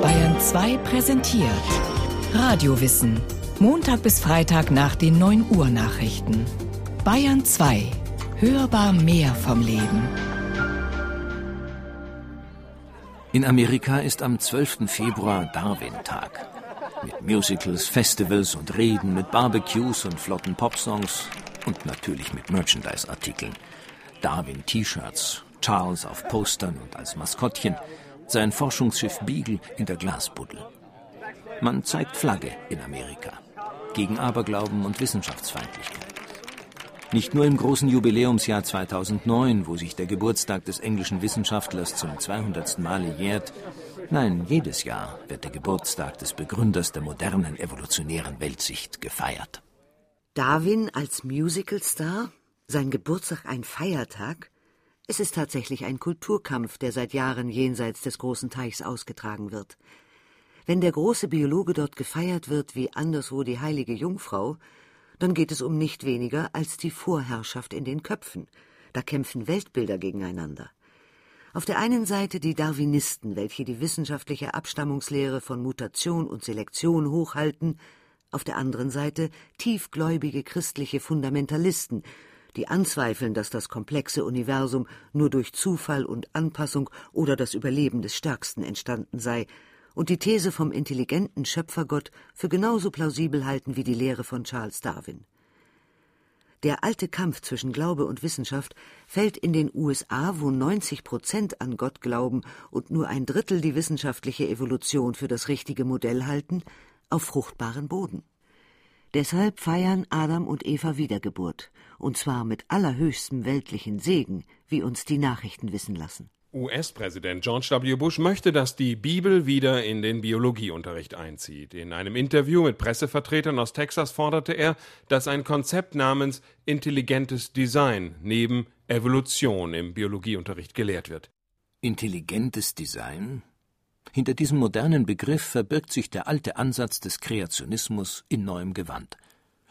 Bayern 2 präsentiert Radiowissen. Montag bis Freitag nach den 9 Uhr Nachrichten. Bayern 2. Hörbar mehr vom Leben. In Amerika ist am 12. Februar Darwin-Tag. Mit Musicals, Festivals und Reden, mit Barbecues und flotten Popsongs und natürlich mit Merchandise-Artikeln. Darwin-T-Shirts, Charles auf Postern und als Maskottchen, sein Forschungsschiff Beagle in der Glasbuddel. Man zeigt Flagge in Amerika gegen Aberglauben und Wissenschaftsfeindlichkeit. Nicht nur im großen Jubiläumsjahr 2009, wo sich der Geburtstag des englischen Wissenschaftlers zum 200. Male jährt, nein, jedes Jahr wird der Geburtstag des Begründers der modernen evolutionären Weltsicht gefeiert. Darwin als Musicalstar? Sein Geburtstag ein Feiertag? Es ist tatsächlich ein Kulturkampf, der seit Jahren jenseits des großen Teichs ausgetragen wird. Wenn der große Biologe dort gefeiert wird wie anderswo die heilige Jungfrau, dann geht es um nicht weniger als die Vorherrschaft in den Köpfen. Da kämpfen Weltbilder gegeneinander. Auf der einen Seite die Darwinisten, welche die wissenschaftliche Abstammungslehre von Mutation und Selektion hochhalten, auf der anderen Seite tiefgläubige christliche Fundamentalisten, die anzweifeln, dass das komplexe Universum nur durch Zufall und Anpassung oder das Überleben des Stärksten entstanden sei und die These vom intelligenten Schöpfergott für genauso plausibel halten wie die Lehre von Charles Darwin. Der alte Kampf zwischen Glaube und Wissenschaft fällt in den USA, wo 90 Prozent an Gott glauben und nur ein Drittel die wissenschaftliche Evolution für das richtige Modell halten, auf fruchtbaren Boden. Deshalb feiern Adam und Eva Wiedergeburt, und zwar mit allerhöchstem weltlichen Segen, wie uns die Nachrichten wissen lassen. US-Präsident George W. Bush möchte, dass die Bibel wieder in den Biologieunterricht einzieht. In einem Interview mit Pressevertretern aus Texas forderte er, dass ein Konzept namens intelligentes Design neben Evolution im Biologieunterricht gelehrt wird. Intelligentes Design? Hinter diesem modernen Begriff verbirgt sich der alte Ansatz des Kreationismus in neuem Gewand.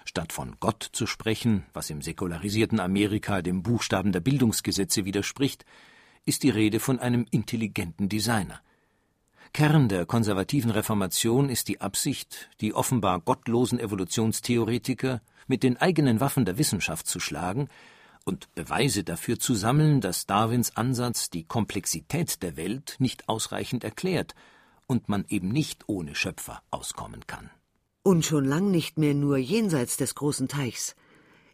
Statt von Gott zu sprechen, was im säkularisierten Amerika dem Buchstaben der Bildungsgesetze widerspricht, ist die Rede von einem intelligenten Designer. Kern der konservativen Reformation ist die Absicht, die offenbar gottlosen Evolutionstheoretiker mit den eigenen Waffen der Wissenschaft zu schlagen und Beweise dafür zu sammeln, dass Darwins Ansatz die Komplexität der Welt nicht ausreichend erklärt und man eben nicht ohne Schöpfer auskommen kann. Und schon lang nicht mehr nur jenseits des großen Teichs.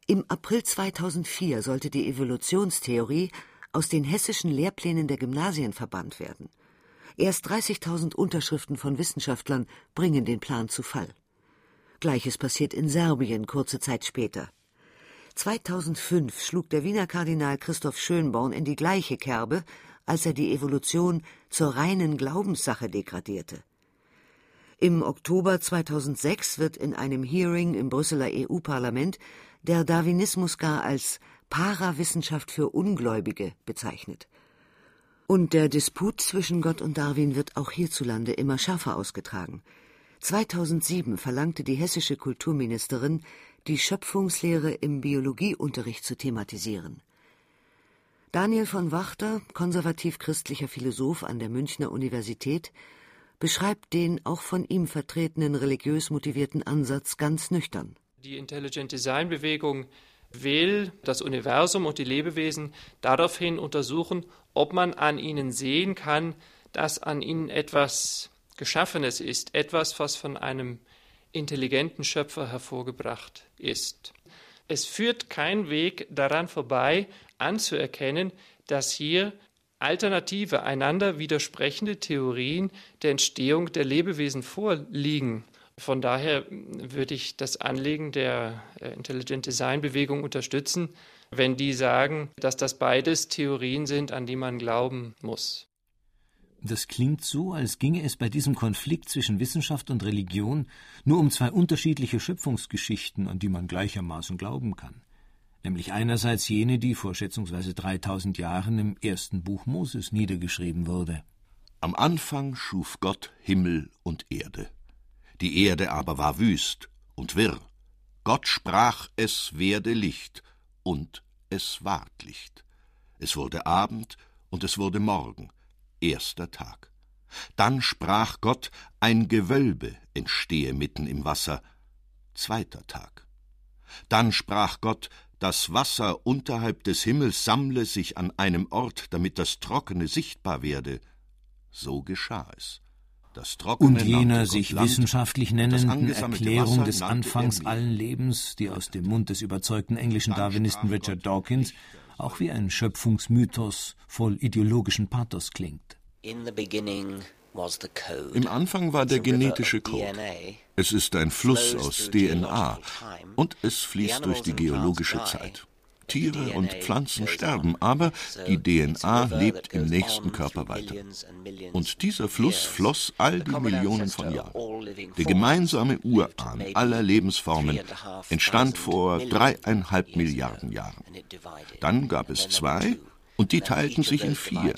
Im April 2004 sollte die Evolutionstheorie aus den hessischen Lehrplänen der Gymnasien verbannt werden. Erst 30.000 Unterschriften von Wissenschaftlern bringen den Plan zu Fall. Gleiches passiert in Serbien kurze Zeit später. 2005 schlug der Wiener Kardinal Christoph Schönborn in die gleiche Kerbe, als er die Evolution zur reinen Glaubenssache degradierte. Im Oktober 2006 wird in einem Hearing im Brüsseler EU-Parlament der Darwinismus gar als Parawissenschaft für Ungläubige bezeichnet. Und der Disput zwischen Gott und Darwin wird auch hierzulande immer schärfer ausgetragen. 2007 verlangte die hessische Kulturministerin, die Schöpfungslehre im Biologieunterricht zu thematisieren. Daniel von Wachter, konservativ-christlicher Philosoph an der Münchner Universität, beschreibt den auch von ihm vertretenen religiös motivierten Ansatz ganz nüchtern. Die Intelligent Design Bewegung will das Universum und die Lebewesen daraufhin untersuchen, ob man an ihnen sehen kann, dass an ihnen etwas Geschaffenes ist, etwas, was von einem intelligenten Schöpfer hervorgebracht ist. Es führt kein Weg daran vorbei, anzuerkennen, dass hier alternative, einander widersprechende Theorien der Entstehung der Lebewesen vorliegen. Von daher würde ich das Anliegen der äh, Intelligent Design Bewegung unterstützen, wenn die sagen, dass das beides Theorien sind, an die man glauben muss. Das klingt so, als ginge es bei diesem Konflikt zwischen Wissenschaft und Religion nur um zwei unterschiedliche Schöpfungsgeschichten, an die man gleichermaßen glauben kann. Nämlich einerseits jene, die vor schätzungsweise 3000 Jahren im ersten Buch Moses niedergeschrieben wurde. Am Anfang schuf Gott Himmel und Erde. Die Erde aber war wüst und wirr. Gott sprach, es werde Licht, und es ward Licht. Es wurde Abend, und es wurde Morgen erster Tag. Dann sprach Gott, ein Gewölbe entstehe mitten im Wasser. Zweiter Tag. Dann sprach Gott, das Wasser unterhalb des Himmels sammle sich an einem Ort, damit das Trockene sichtbar werde. So geschah es. und jener sich Land, wissenschaftlich nennenden Erklärung Wasser des Anfangs allen Lebens, die aus dem Mund des überzeugten englischen Darwinisten Richard Dawkins auch wie ein Schöpfungsmythos voll ideologischen Pathos klingt. Im Anfang war der genetische Code. Es ist ein Fluss aus DNA und es fließt durch die geologische Zeit. Tiere und Pflanzen sterben, aber die DNA lebt im nächsten Körper weiter. Und dieser Fluss floss all die Millionen von Jahren. Der gemeinsame Urahn aller Lebensformen entstand vor dreieinhalb Milliarden Jahren. Dann gab es zwei und die teilten sich in vier.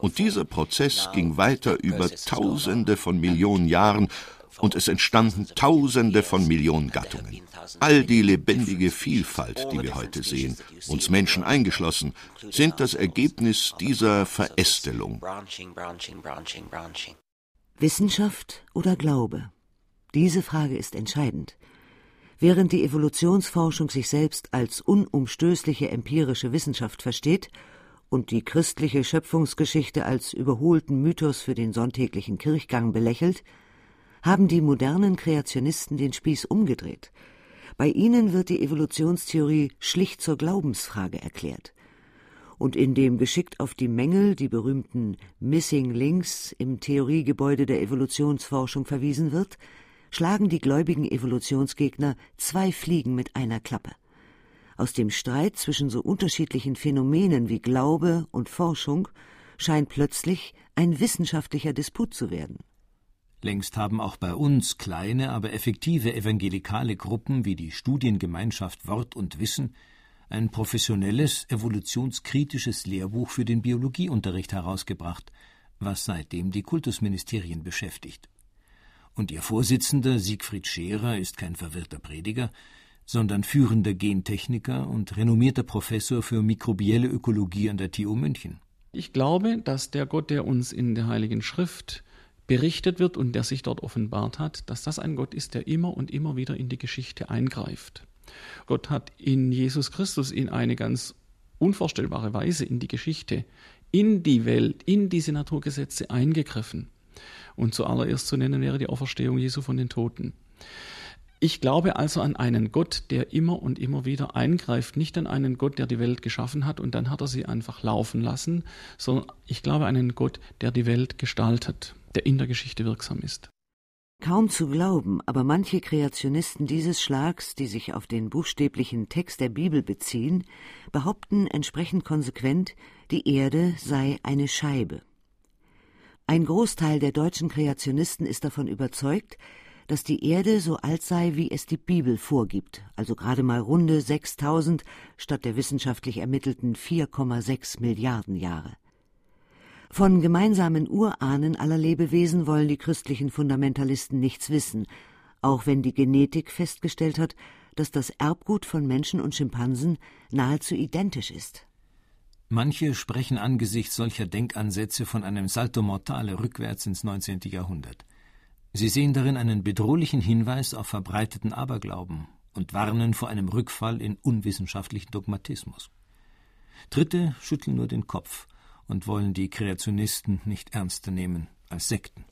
Und dieser Prozess ging weiter über Tausende von Millionen Jahren und es entstanden Tausende von Millionen Gattungen. All die lebendige Vielfalt, die wir heute sehen, uns Menschen eingeschlossen, sind das Ergebnis dieser Verästelung. Wissenschaft oder Glaube? Diese Frage ist entscheidend. Während die Evolutionsforschung sich selbst als unumstößliche empirische Wissenschaft versteht und die christliche Schöpfungsgeschichte als überholten Mythos für den sonntäglichen Kirchgang belächelt, haben die modernen Kreationisten den Spieß umgedreht. Bei ihnen wird die Evolutionstheorie schlicht zur Glaubensfrage erklärt. Und indem geschickt auf die Mängel, die berühmten Missing Links im Theoriegebäude der Evolutionsforschung verwiesen wird, schlagen die gläubigen Evolutionsgegner zwei Fliegen mit einer Klappe. Aus dem Streit zwischen so unterschiedlichen Phänomenen wie Glaube und Forschung scheint plötzlich ein wissenschaftlicher Disput zu werden. Längst haben auch bei uns kleine, aber effektive evangelikale Gruppen wie die Studiengemeinschaft Wort und Wissen ein professionelles, evolutionskritisches Lehrbuch für den Biologieunterricht herausgebracht, was seitdem die Kultusministerien beschäftigt. Und ihr Vorsitzender Siegfried Scherer ist kein verwirrter Prediger, sondern führender Gentechniker und renommierter Professor für mikrobielle Ökologie an der TU München. Ich glaube, dass der Gott, der uns in der Heiligen Schrift berichtet wird und der sich dort offenbart hat, dass das ein Gott ist, der immer und immer wieder in die Geschichte eingreift. Gott hat in Jesus Christus in eine ganz unvorstellbare Weise in die Geschichte, in die Welt, in diese Naturgesetze eingegriffen. Und zuallererst zu nennen wäre die Auferstehung Jesu von den Toten. Ich glaube also an einen Gott, der immer und immer wieder eingreift, nicht an einen Gott, der die Welt geschaffen hat und dann hat er sie einfach laufen lassen, sondern ich glaube an einen Gott, der die Welt gestaltet der in der Geschichte wirksam ist. Kaum zu glauben, aber manche Kreationisten dieses Schlags, die sich auf den buchstäblichen Text der Bibel beziehen, behaupten entsprechend konsequent, die Erde sei eine Scheibe. Ein Großteil der deutschen Kreationisten ist davon überzeugt, dass die Erde so alt sei, wie es die Bibel vorgibt, also gerade mal runde 6000 statt der wissenschaftlich ermittelten 4,6 Milliarden Jahre. Von gemeinsamen Urahnen aller Lebewesen wollen die christlichen Fundamentalisten nichts wissen, auch wenn die Genetik festgestellt hat, dass das Erbgut von Menschen und Schimpansen nahezu identisch ist. Manche sprechen angesichts solcher Denkansätze von einem Salto Mortale rückwärts ins 19. Jahrhundert. Sie sehen darin einen bedrohlichen Hinweis auf verbreiteten Aberglauben und warnen vor einem Rückfall in unwissenschaftlichen Dogmatismus. Dritte schütteln nur den Kopf und wollen die Kreationisten nicht ernster nehmen als Sekten.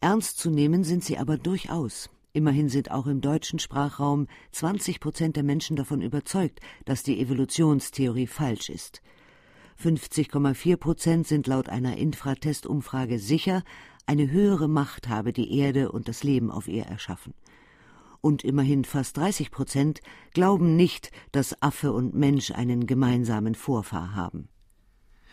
Ernst zu nehmen sind sie aber durchaus. Immerhin sind auch im deutschen Sprachraum 20 Prozent der Menschen davon überzeugt, dass die Evolutionstheorie falsch ist. 50,4 Prozent sind laut einer Infratest-Umfrage sicher, eine höhere Macht habe die Erde und das Leben auf ihr erschaffen. Und immerhin fast 30 Prozent glauben nicht, dass Affe und Mensch einen gemeinsamen Vorfahr haben.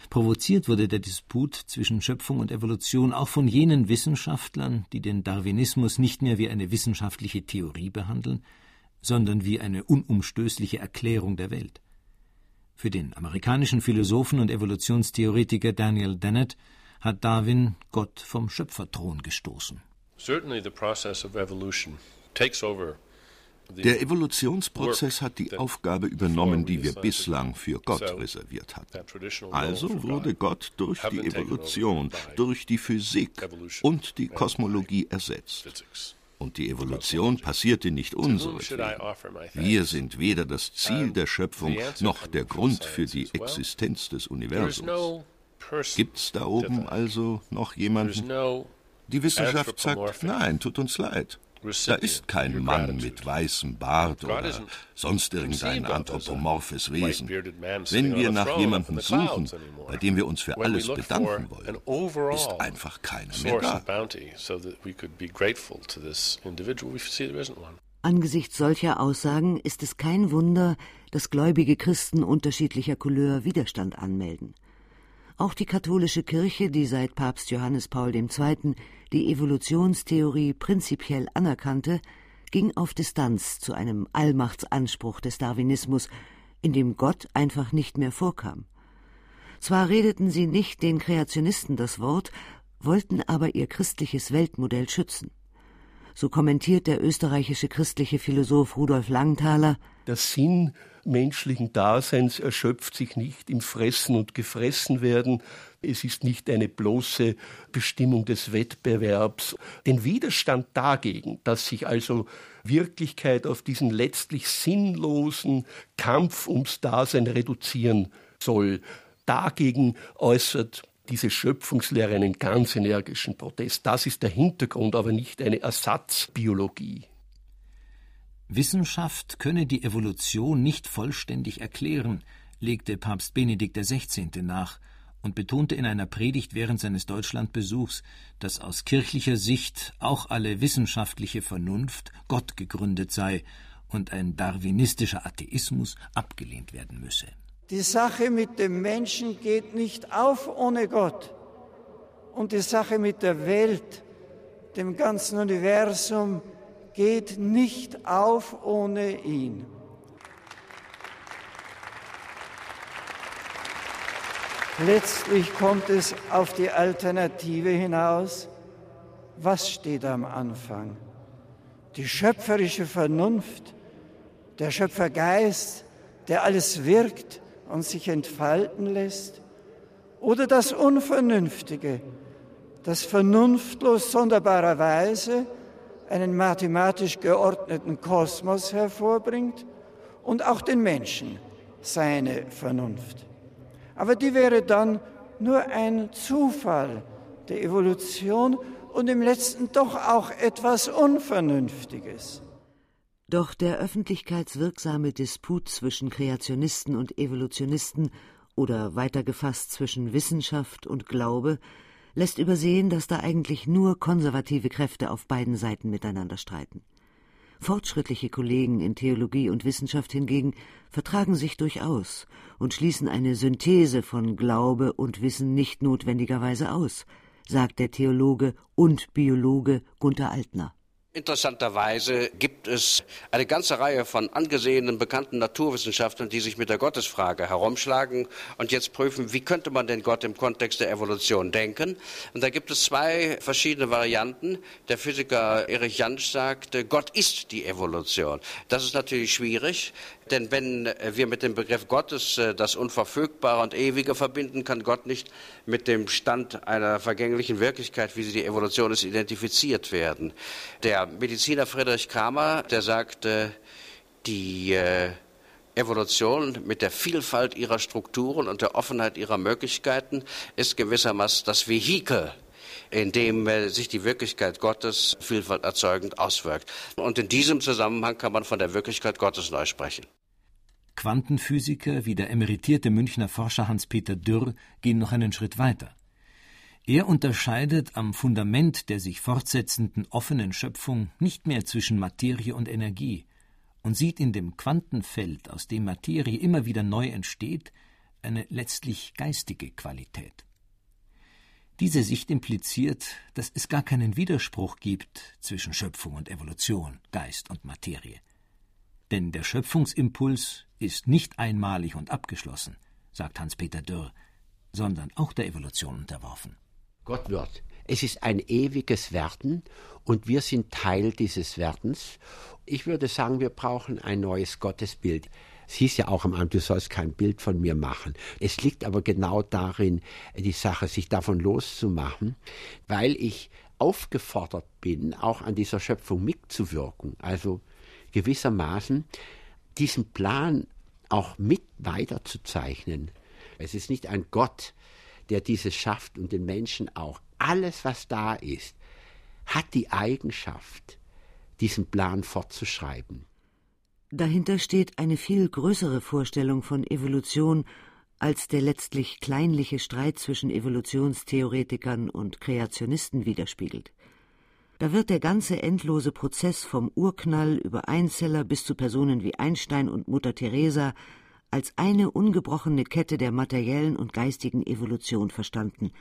Provoziert wurde der Disput zwischen Schöpfung und Evolution auch von jenen Wissenschaftlern, die den Darwinismus nicht mehr wie eine wissenschaftliche Theorie behandeln, sondern wie eine unumstößliche Erklärung der Welt. Für den amerikanischen Philosophen und Evolutionstheoretiker Daniel Dennett hat Darwin Gott vom Schöpferthron gestoßen. Certainly the process of evolution takes over Der Evolutionsprozess hat die Aufgabe übernommen, die wir bislang für Gott reserviert hatten. Also wurde Gott durch die Evolution, durch die Physik und die Kosmologie ersetzt. Und die Evolution passierte nicht unseretwegen. Wir sind weder das Ziel der Schöpfung noch der Grund für die Existenz des Universums. Gibt's da oben also noch jemanden? Die Wissenschaft sagt, nein, tut uns leid. Da ist kein Mann mit weißem Bart oder sonst irgendein anthropomorphes Wesen. Wenn wir nach jemandem suchen, bei dem wir uns für alles bedanken wollen, ist einfach keiner mehr da. Angesichts solcher Aussagen ist es kein Wunder, dass gläubige Christen unterschiedlicher Couleur Widerstand anmelden. Auch die katholische Kirche, die seit Papst Johannes Paul II. die Evolutionstheorie prinzipiell anerkannte, ging auf Distanz zu einem Allmachtsanspruch des Darwinismus, in dem Gott einfach nicht mehr vorkam. Zwar redeten sie nicht den Kreationisten das Wort, wollten aber ihr christliches Weltmodell schützen. So kommentiert der österreichische christliche Philosoph Rudolf Langthaler Der Sinn menschlichen Daseins erschöpft sich nicht im Fressen und Gefressenwerden. Es ist nicht eine bloße Bestimmung des Wettbewerbs. Den Widerstand dagegen, dass sich also Wirklichkeit auf diesen letztlich sinnlosen Kampf ums Dasein reduzieren soll, dagegen äußert diese Schöpfungslehre einen ganz energischen Protest. Das ist der Hintergrund, aber nicht eine Ersatzbiologie. Wissenschaft könne die Evolution nicht vollständig erklären, legte Papst Benedikt XVI. nach und betonte in einer Predigt während seines Deutschlandbesuchs, dass aus kirchlicher Sicht auch alle wissenschaftliche Vernunft Gott gegründet sei und ein darwinistischer Atheismus abgelehnt werden müsse. Die Sache mit dem Menschen geht nicht auf ohne Gott. Und die Sache mit der Welt, dem ganzen Universum, geht nicht auf ohne ihn. Letztlich kommt es auf die Alternative hinaus. Was steht am Anfang? Die schöpferische Vernunft, der Schöpfergeist, der alles wirkt und sich entfalten lässt? Oder das Unvernünftige, das vernunftlos sonderbarerweise einen mathematisch geordneten Kosmos hervorbringt und auch den Menschen seine Vernunft. Aber die wäre dann nur ein Zufall der Evolution und im letzten doch auch etwas Unvernünftiges. Doch der öffentlichkeitswirksame Disput zwischen Kreationisten und Evolutionisten oder weiter gefasst zwischen Wissenschaft und Glaube lässt übersehen, dass da eigentlich nur konservative Kräfte auf beiden Seiten miteinander streiten. Fortschrittliche Kollegen in Theologie und Wissenschaft hingegen vertragen sich durchaus und schließen eine Synthese von Glaube und Wissen nicht notwendigerweise aus, sagt der Theologe und Biologe Gunther Altner. Interessanterweise gibt es eine ganze Reihe von angesehenen, bekannten Naturwissenschaftlern, die sich mit der Gottesfrage herumschlagen und jetzt prüfen, wie könnte man den Gott im Kontext der Evolution denken. Und da gibt es zwei verschiedene Varianten. Der Physiker Erich Jansch sagt, Gott ist die Evolution. Das ist natürlich schwierig. Denn wenn wir mit dem Begriff Gottes äh, das Unverfügbare und Ewige verbinden, kann Gott nicht mit dem Stand einer vergänglichen Wirklichkeit, wie sie die Evolution ist, identifiziert werden. Der Mediziner Friedrich Kramer, der sagte, die äh, Evolution mit der Vielfalt ihrer Strukturen und der Offenheit ihrer Möglichkeiten ist gewissermaßen das Vehikel in dem äh, sich die Wirklichkeit Gottes Vielfalt erzeugend auswirkt. Und in diesem Zusammenhang kann man von der Wirklichkeit Gottes neu sprechen. Quantenphysiker wie der emeritierte Münchner Forscher Hans-Peter Dürr gehen noch einen Schritt weiter. Er unterscheidet am Fundament der sich fortsetzenden offenen Schöpfung nicht mehr zwischen Materie und Energie und sieht in dem Quantenfeld, aus dem Materie immer wieder neu entsteht, eine letztlich geistige Qualität. Diese Sicht impliziert, dass es gar keinen Widerspruch gibt zwischen Schöpfung und Evolution, Geist und Materie. Denn der Schöpfungsimpuls ist nicht einmalig und abgeschlossen, sagt Hans-Peter Dürr, sondern auch der Evolution unterworfen. Gott wird Es ist ein ewiges Werden und wir sind Teil dieses Werdens. Ich würde sagen, wir brauchen ein neues Gottesbild. Es hieß ja auch am Anfang, du sollst kein Bild von mir machen. Es liegt aber genau darin, die Sache, sich davon loszumachen, weil ich aufgefordert bin, auch an dieser Schöpfung mitzuwirken. Also gewissermaßen diesen Plan auch mit weiterzuzeichnen. Es ist nicht ein Gott, der dieses schafft und den Menschen auch. Alles, was da ist, hat die Eigenschaft, diesen Plan fortzuschreiben. Dahinter steht eine viel größere Vorstellung von Evolution als der letztlich kleinliche Streit zwischen Evolutionstheoretikern und Kreationisten widerspiegelt. Da wird der ganze endlose Prozess vom Urknall über Einzeller bis zu Personen wie Einstein und Mutter Teresa als eine ungebrochene Kette der materiellen und geistigen Evolution verstanden,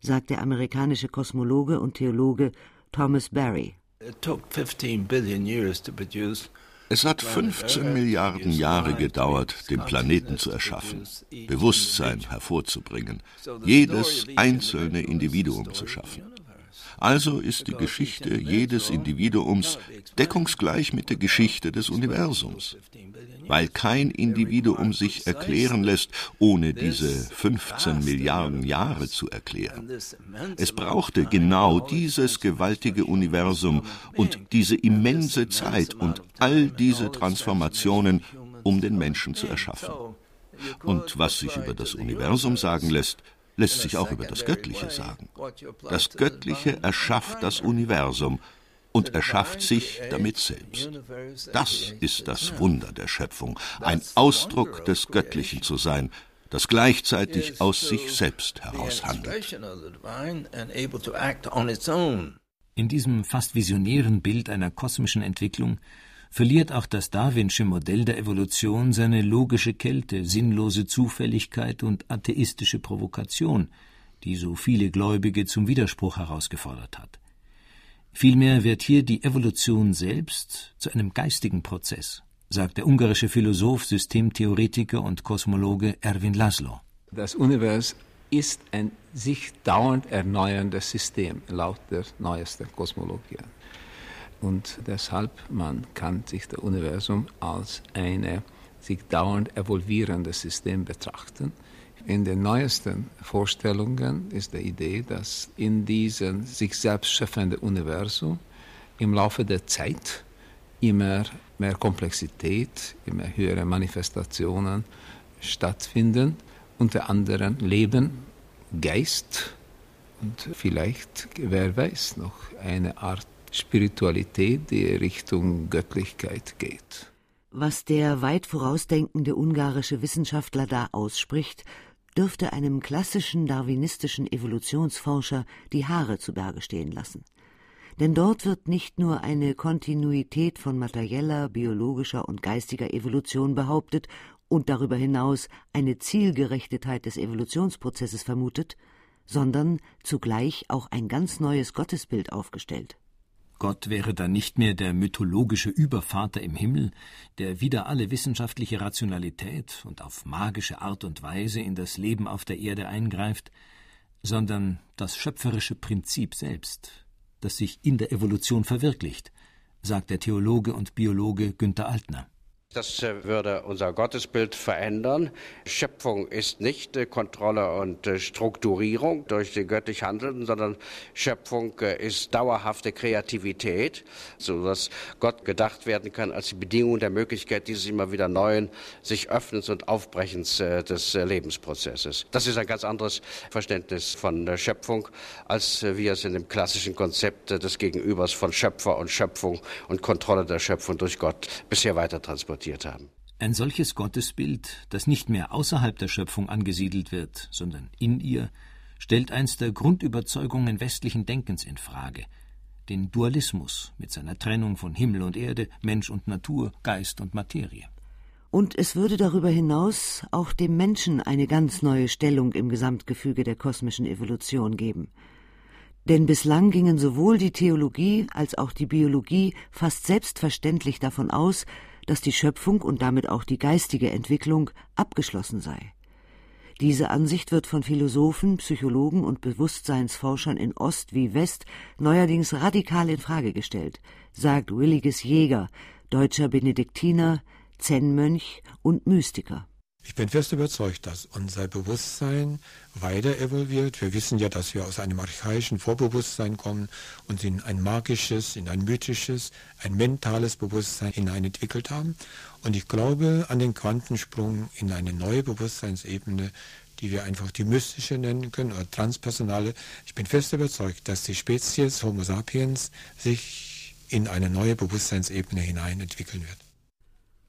sagt der amerikanische Kosmologe und Theologe Thomas Barry. It took 15 billion years to produce es hat 15 Milliarden Jahre gedauert, den Planeten zu erschaffen, Bewusstsein hervorzubringen, jedes einzelne Individuum zu schaffen. Also ist die Geschichte jedes Individuums deckungsgleich mit der Geschichte des Universums weil kein Individuum sich erklären lässt, ohne diese 15 Milliarden Jahre zu erklären. Es brauchte genau dieses gewaltige Universum und diese immense Zeit und all diese Transformationen, um den Menschen zu erschaffen. Und was sich über das Universum sagen lässt, lässt sich auch über das Göttliche sagen. Das Göttliche erschafft das Universum, und erschafft sich damit selbst. Das ist das Wunder der Schöpfung, ein Ausdruck des Göttlichen zu sein, das gleichzeitig aus sich selbst heraus handelt. In diesem fast visionären Bild einer kosmischen Entwicklung verliert auch das Darwinsche Modell der Evolution seine logische Kälte, sinnlose Zufälligkeit und atheistische Provokation, die so viele Gläubige zum Widerspruch herausgefordert hat. Vielmehr wird hier die Evolution selbst zu einem geistigen Prozess, sagt der ungarische Philosoph, Systemtheoretiker und Kosmologe Erwin Laszlo. Das Universum ist ein sich dauernd erneuerndes System, laut der neuesten Kosmologie. Und deshalb man kann sich das Universum als ein sich dauernd evolvierendes System betrachten. In den neuesten Vorstellungen ist die Idee, dass in diesem sich selbst schöpfenden Universum im Laufe der Zeit immer mehr Komplexität, immer höhere Manifestationen stattfinden, unter anderem Leben, Geist und vielleicht, wer weiß, noch eine Art Spiritualität, die Richtung Göttlichkeit geht. Was der weit vorausdenkende ungarische Wissenschaftler da ausspricht, dürfte einem klassischen darwinistischen Evolutionsforscher die Haare zu Berge stehen lassen. Denn dort wird nicht nur eine Kontinuität von materieller, biologischer und geistiger Evolution behauptet und darüber hinaus eine Zielgerechtetheit des Evolutionsprozesses vermutet, sondern zugleich auch ein ganz neues Gottesbild aufgestellt. Gott wäre dann nicht mehr der mythologische Übervater im Himmel, der wieder alle wissenschaftliche Rationalität und auf magische Art und Weise in das Leben auf der Erde eingreift, sondern das schöpferische Prinzip selbst, das sich in der Evolution verwirklicht, sagt der Theologe und Biologe Günther Altner. Das äh, würde unser Gottesbild verändern. Schöpfung ist nicht äh, Kontrolle und äh, Strukturierung durch den göttlich Handelnden, sondern Schöpfung ist dauerhafte Kreativität, sodass Gott gedacht werden kann als die Bedingung der Möglichkeit dieses immer wieder neuen, sich Öffnens und Aufbrechens des Lebensprozesses. Das ist ein ganz anderes Verständnis von Schöpfung, als wir es in dem klassischen Konzept des Gegenübers von Schöpfer und Schöpfung und Kontrolle der Schöpfung durch Gott bisher weiter transportieren transportiert haben. Ein solches Gottesbild, das nicht mehr außerhalb der Schöpfung angesiedelt wird, sondern in ihr, stellt eins der Grundüberzeugungen westlichen Denkens in Frage, den Dualismus mit seiner Trennung von Himmel und Erde, Mensch und Natur, Geist und Materie. Und es würde darüber hinaus auch dem Menschen eine ganz neue Stellung im Gesamtgefüge der kosmischen Evolution geben. Denn bislang gingen sowohl die Theologie als auch die Biologie fast selbstverständlich davon aus, dass die Schöpfung und damit auch die geistige Entwicklung abgeschlossen sei. Diese Ansicht wird von Philosophen, Psychologen und Bewusstseinsforschern in Ost wie West neuerdings radikal in Frage gestellt, sagt Williges Jäger, deutscher Benediktiner, Zen-Mönch und Mystiker. Ich bin fest überzeugt, dass unser Bewusstsein weiter evolviert. Wir wissen ja, dass wir aus einem archaischen Vorbewusstsein kommen und in ein magisches, in ein mythisches, ein mentales Bewusstsein hinein entwickelt haben. Und ich glaube an den Quantensprung in eine neue Bewusstseinsebene, die wir einfach die mystische nennen können oder transpersonale. Ich bin fest überzeugt, dass die Spezies Homo sapiens sich in eine neue Bewusstseinsebene hinein entwickeln wird.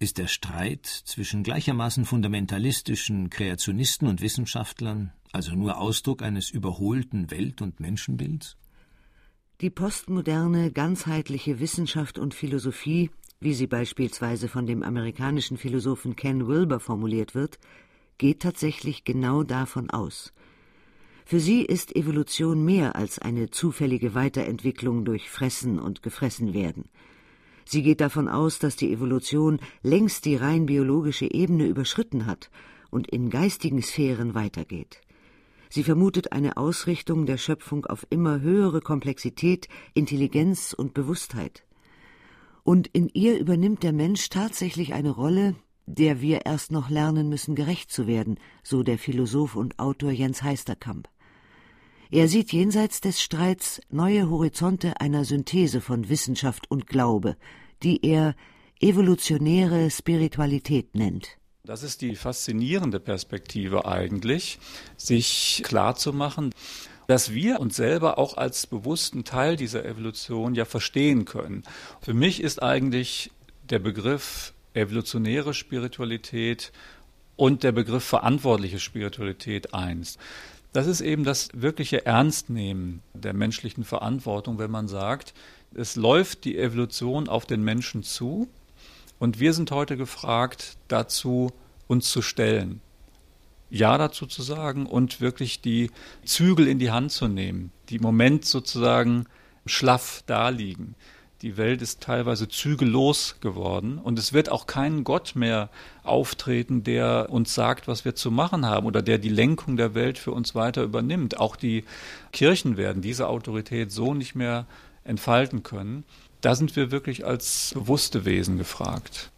Ist der Streit zwischen gleichermaßen fundamentalistischen Kreationisten und Wissenschaftlern also nur Ausdruck eines überholten Welt- und Menschenbilds? Die postmoderne, ganzheitliche Wissenschaft und Philosophie, wie sie beispielsweise von dem amerikanischen Philosophen Ken Wilber formuliert wird, geht tatsächlich genau davon aus. Für sie ist Evolution mehr als eine zufällige Weiterentwicklung durch Fressen und Gefressenwerden. Sie geht davon aus, dass die Evolution längst die rein biologische Ebene überschritten hat und in geistigen Sphären weitergeht. Sie vermutet eine Ausrichtung der Schöpfung auf immer höhere Komplexität, Intelligenz und Bewusstheit. Und in ihr übernimmt der Mensch tatsächlich eine Rolle, der wir erst noch lernen müssen, gerecht zu werden, so der Philosoph und Autor Jens Heisterkamp. Er sieht jenseits des Streits neue Horizonte einer Synthese von Wissenschaft und Glaube, die er evolutionäre Spiritualität nennt. Das ist die faszinierende Perspektive eigentlich, sich klarzumachen, dass wir uns selber auch als bewussten Teil dieser Evolution ja verstehen können. Für mich ist eigentlich der Begriff evolutionäre Spiritualität und der Begriff verantwortliche Spiritualität eins. Das ist eben das wirkliche Ernstnehmen der menschlichen Verantwortung, wenn man sagt, es läuft die Evolution auf den Menschen zu und wir sind heute gefragt, dazu uns zu stellen. Ja dazu zu sagen und wirklich die Zügel in die Hand zu nehmen, die im Moment sozusagen schlaff daliegen. Die Welt ist teilweise zügellos geworden und es wird auch kein Gott mehr auftreten, der uns sagt, was wir zu machen haben oder der die Lenkung der Welt für uns weiter übernimmt. Auch die Kirchen werden diese Autorität so nicht mehr entfalten können. Da sind wir wirklich als bewusste Wesen gefragt.